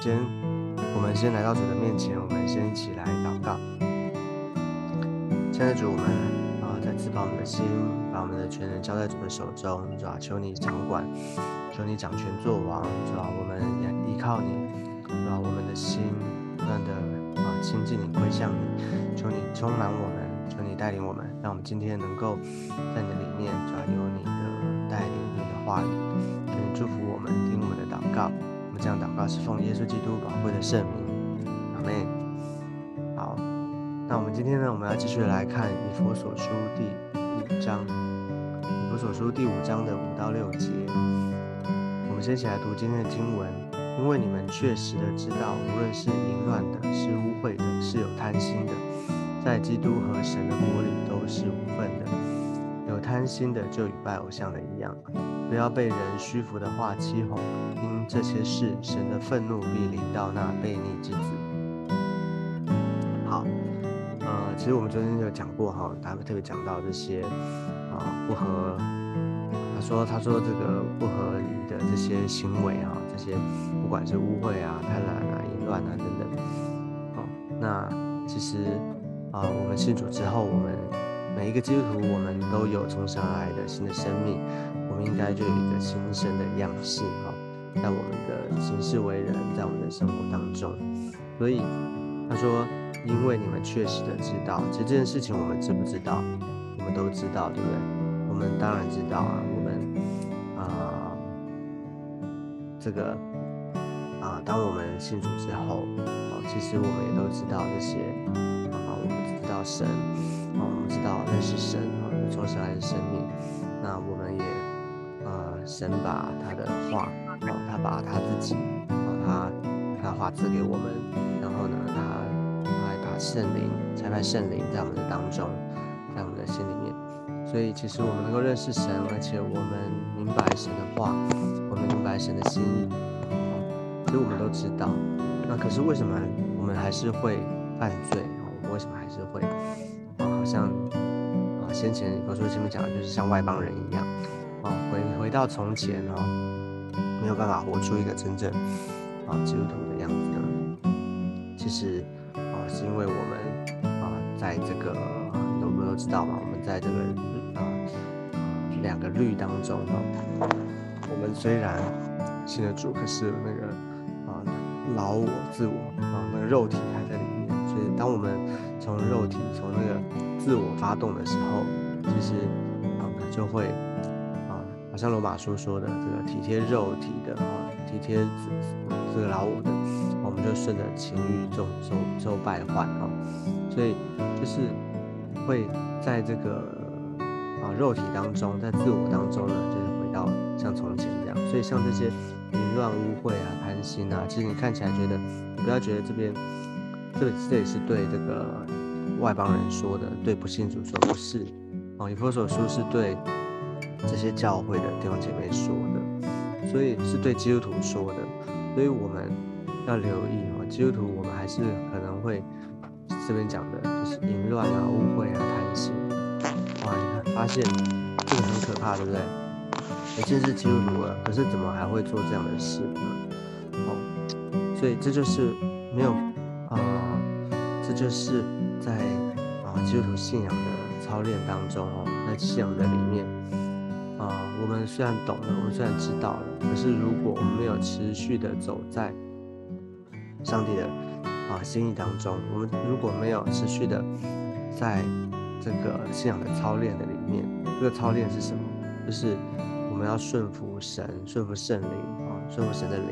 先，我们先来到主的面前，我们先一起来祷告。亲爱的主，我们啊再次把我们的心，把我们的全人交在主的手中，主啊，求你掌管，求你掌权作王，主啊，我们也依靠你，主啊，我们的心不断的啊亲近你，归向你，求你充满我们，求你带领我们，让我们今天能够在你的里面，主啊，有你的带领，你的话语，求你祝福我们，听我们的祷告。这样祷告是奉耶稣基督宝贵的圣名，阿门。好，那我们今天呢，我们要继续来看以佛所书第五章，以佛所书第五章的五到六节。我们先一起来读今天的经文，因为你们确实的知道，无论是淫乱的，是污秽的，是有贪心的，在基督和神的国里都是无份的。有贪心的，就与拜偶像的一样。不要被人虚浮的话欺哄，因这些事，神的愤怒必临到那悖逆之子。好，呃，其实我们昨天有讲过哈，他们特别讲到这些啊不合，他说他说这个不合理的这些行为啊，这些不管是污秽啊、贪婪啊、淫乱啊等等，哦，那其实啊，我们信主之后，我们每一个基督徒，我们都有从神来的新的生命。们应该就有一个新生的样式哈，在我们的行事为人，在我们的生活当中。所以他说，因为你们确实的知道，其实这件事情我们知不知道？我们都知道，对不对？我们当然知道啊。我们啊，这个啊，当我们信主之后，啊，其实我们也都知道这些啊，我们知道神，啊，我们知道认识神，啊，从神来的生命，那我们也。神把他的话，哦，他把他自己，哦，他他话赐给我们，然后呢，他还把圣灵差派圣灵在我们的当中，在我们的心里面，所以其实我们能够认识神，而且我们明白神的话，我们明白神的心意，哦，所以我们都知道。那可是为什么我们还是会犯罪？我们为什么还是会，啊，好像啊，先前有时候前面讲的就是像外邦人一样。啊，回回到从前哦，没有办法活出一个真正啊基督徒的样子呢。其实啊，是因为我们啊，在这个我们都知道嘛，我们在这个啊两个律当中哈，我们虽然信了主，可是那个啊老我自我啊那个肉体还在里面，所以当我们从肉体从那个自我发动的时候，其实啊就会。像罗马书说的，这个体贴肉体的啊，体贴这个老我的，我们就顺着情欲走走走败坏啊，所以就是会在这个啊肉体当中，在自我当中呢，就是回到像从前这样。所以像这些淫乱污秽啊、贪心啊，其实你看起来觉得，你不要觉得这边这这也是对这个外邦人说的，对不信主说不是哦，以弗所书是对。这些教会的弟兄姐妹说的，所以是对基督徒说的，所以我们要留意哦，基督徒我们还是可能会这边讲的就是淫乱啊、污秽啊、贪心，哇，你看发现这个很可怕，对不对？已经是基督徒了，可是怎么还会做这样的事呢？哦，所以这就是没有啊，这就是在啊基督徒信仰的操练当中哦，在信仰的里面。啊，我们虽然懂了，我们虽然知道了，可是如果我们没有持续的走在上帝的啊心意当中，我们如果没有持续的在这个信仰的操练的里面，这个操练是什么？就是我们要顺服神，顺服圣灵啊，顺服神的灵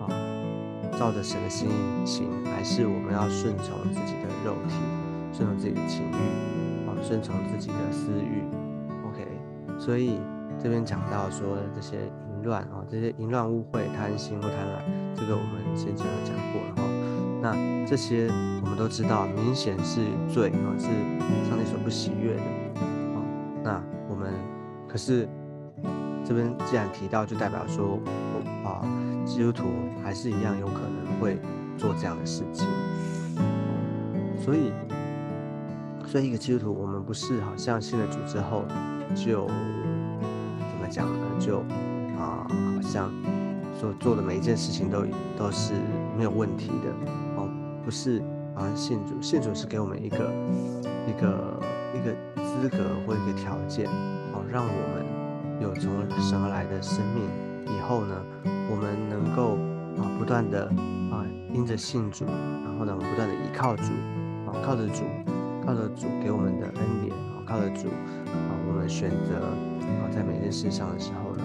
啊，照着神的心意行，还是我们要顺从自己的肉体，顺从自己的情欲啊，顺从自己的私欲？所以这边讲到说这些淫乱啊，这些淫乱污秽、贪心或贪婪，这个我们先前有讲过了哈。那这些我们都知道，明显是罪啊，是上帝所不喜悦的啊。那我们可是这边既然提到，就代表说，啊，基督徒还是一样有可能会做这样的事情。所以，所以一个基督徒，我们不是好像信了主之后。就怎么讲呢？就啊，好像所做的每一件事情都都是没有问题的。哦，不是啊，信主，信主是给我们一个一个一个资格或一个条件。哦，让我们有从神而来的生命，以后呢，我们能够啊不断的啊因着信主，然后呢我们不断的依靠主。啊，靠着主，靠着主给我们的恩典。啊，靠着主啊，选择啊在每件事上的时候呢，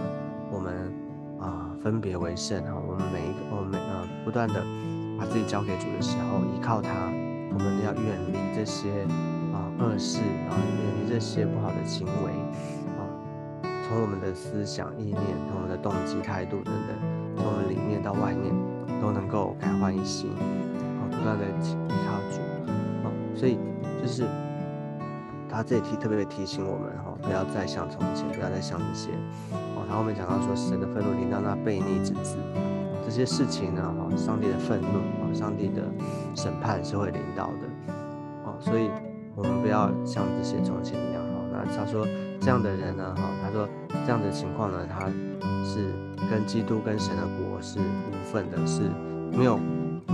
我们啊分别为圣哈，我们每一个我们每呃不断的把自己交给主的时候，依靠他，我们要远离这些啊恶事啊，远离这些不好的行为啊，从我们的思想意念，从我们的动机态度等等，从我们里面到外面都能够改换一新啊，不断的依靠主啊，所以就是。他这里提特别提醒我们哈，不要再像从前，不要再像这些哦。他后面讲到说，神的愤怒临到那悖逆之子，这些事情呢哈，上帝的愤怒啊，上帝的审判是会临到的哦。所以，我们不要像这些从前一样哈。那他说这样的人呢哈，他说这样的情况呢，他是跟基督跟神的国是无份的，是没有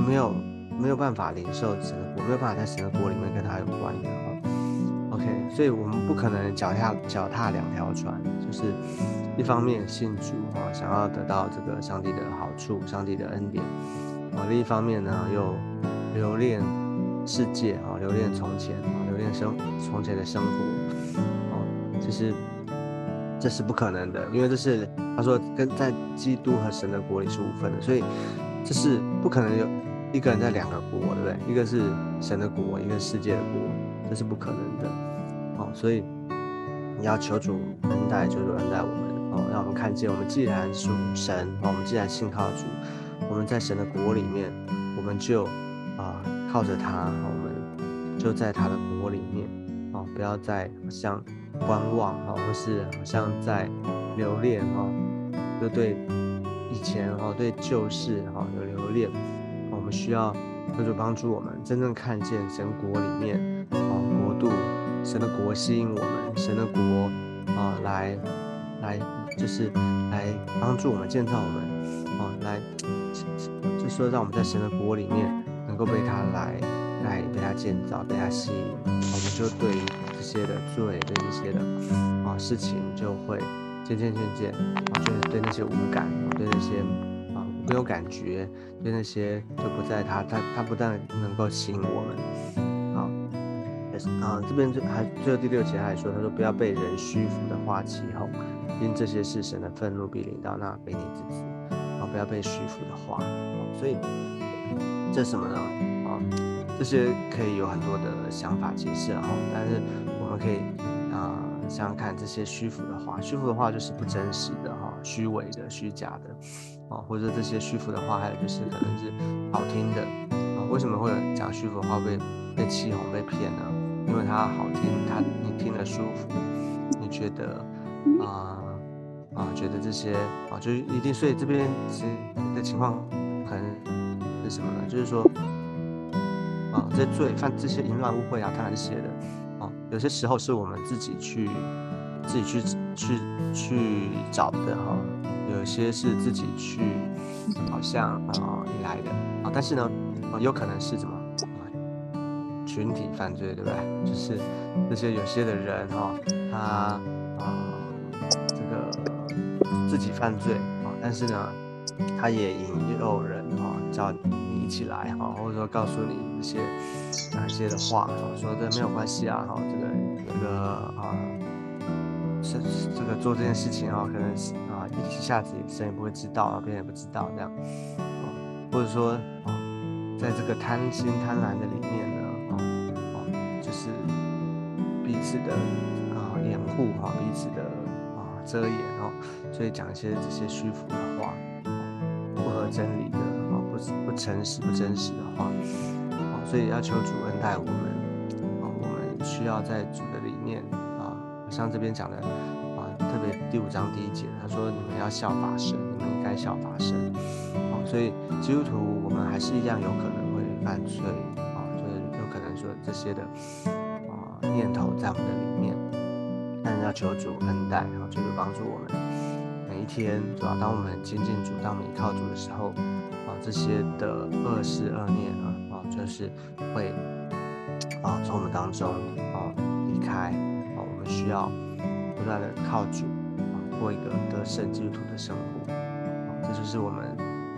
没有没有办法领受神的国，没有办法在神的国里面跟他有关的。OK，所以，我们不可能脚踏脚踏两条船，就是一方面信主啊，想要得到这个上帝的好处、上帝的恩典啊；另一方面呢，又留恋世界啊，留恋从前啊，留恋生从前的生活啊。其实这是不可能的，因为这是他说跟在基督和神的国里是无分的，所以这是不可能有一个人在两个国，对不对？一个是神的国，一个世界的国，这是不可能的。所以你要求主恩待，求主恩待我们哦，让我们看见，我们既然属神哦，我们既然信靠主，我们在神的国里面，我们就啊靠着他，我们就在他的国里面哦，不要再像观望哦，或是好像在留恋哦，就对以前哦，对旧事哦有留恋，我们需要求主帮助我们，真正看见神国里面哦国度。神的国吸引我们，神的国啊，来来就是来帮助我们建造我们啊，来就说让我们在神的国里面能够被他来来被他建造，被他吸引，我们就对于这些的罪，对这些的啊事情就会渐渐渐渐啊，就是对那些无感，对那些啊没有感觉，对那些就不在他他他不但能够吸引我们。啊，这边就还最后第六节还说，他说不要被人虚浮的话起哄，因这些是神的愤怒必临到那被你之子。啊，不要被虚浮的话。所以这什么呢？啊，这些可以有很多的想法解释哈，但是我们可以啊想想看，这些虚浮的话，虚浮的话就是不真实的哈，虚伪的、虚假的啊，或者这些虚浮的话，还有就是可能是好听的啊。为什么会讲虚浮的话被被欺哄、被骗呢？因为它好听，它你听了舒服，你觉得啊啊，觉得这些啊，就一定。所以这边其实的情况可能是什么呢？就是说啊，这罪犯这些淫乱污秽啊，贪婪这些的啊，有些时候是我们自己去自己去去去找的哈，有些是自己去好像啊引来的啊，但是呢，有可能是什么？群体犯罪，对不对？就是这些有些的人哈，他啊，这个自己犯罪啊，但是呢，他也引诱人哈，叫你一起来哈，或者说告诉你一些讲一些的话，说这没有关系啊，哈，这个这个啊，是这个做这件事情啊，可能是啊一下子谁也不会知道啊，别人也不知道这样，或者说啊，在这个贪心贪婪的里面呢。就是彼此的啊掩护哈，彼此的啊遮掩哦，所以讲一些这些虚浮的话，不合真理的啊，不不诚实不真实的话，啊，所以要求主恩待我们啊，我们需要在主的里面啊，像这边讲的啊，特别第五章第一节，他说你们要效法神，你们应该效法神，啊，所以基督徒我们还是一样有可能会犯罪，这些的啊。念头在我们的里面，但是要求主恩待，然后求主帮助我们，每一天，对吧？当我们亲近主、当我们依靠主的时候，啊，这些的恶事恶念啊，啊，就是会啊从我们当中啊离开啊。我们需要不断的靠主啊，过一个得胜基督徒的生活。啊，这就是我们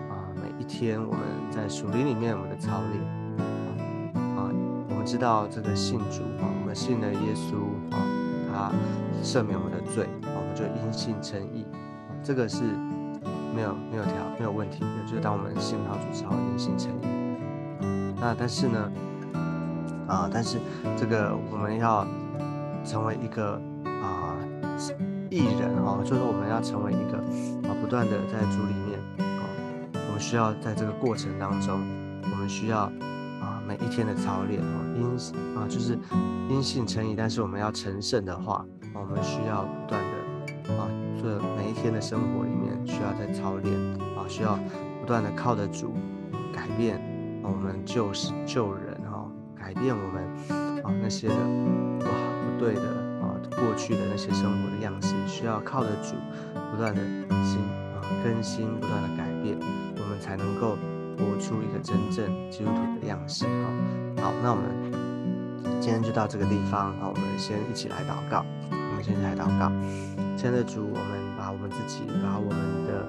啊每一天我们在属灵里面我们的操练。知道这个信主啊，我们信了耶稣啊，他赦免我们的罪。我们就因信称义，这个是没有没有条没有问题的。就是当我们信靠主之后，因信称义。那但是呢，啊，但是这个我们要成为一个啊艺人啊，就是我们要成为一个啊不断的在主里面啊，我们需要在这个过程当中，我们需要每一天的操练啊，阴啊就是阴性成义，但是我们要成圣的话，我们需要不断的。啊，这每一天的生活里面需要在操练啊，需要不断的靠得住，改变啊，我们救世救人哈，改变我们啊那些的不好不对的啊过去的那些生活的样式，需要靠得住，不断的新啊更新，不断的改变，我们才能够活出一个真正基督徒的样式哈。好，那我们今天就到这个地方啊，我们先一起来祷告，我们先来祷告。亲爱的主，我们把我们自己，把我们的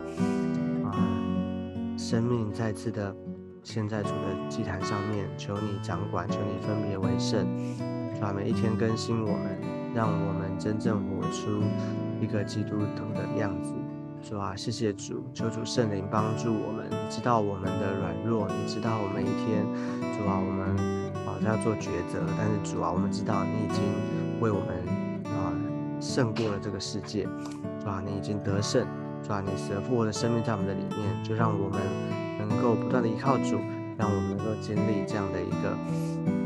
啊生命再次的献在主的祭坛上面，求你掌管，求你分别为圣，把，每一天更新我们，让我们真正活出一个基督徒的样子。主啊，谢谢主，求主圣灵帮助我们。你知道我们的软弱，你知道我们一天，主啊，我们啊要做抉择，但是主啊，我们知道你已经为我们啊。胜过了这个世界，主啊？你已经得胜，主啊？你死而复活的生命在我们的里面，就让我们能够不断的依靠主，让我们能够经历这样的一个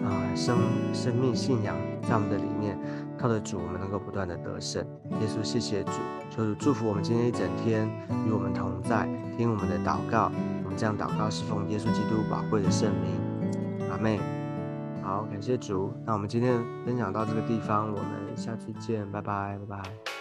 啊生生命信仰在我们的里面，靠着主，我们能够不断的得胜。耶稣，谢谢主，求主祝福我们今天一整天与我们同在，听我们的祷告。我们这样祷告是奉耶稣基督宝贵的圣名，阿妹。好，感谢主。那我们今天分享到这个地方，我们下次见，拜拜，拜拜。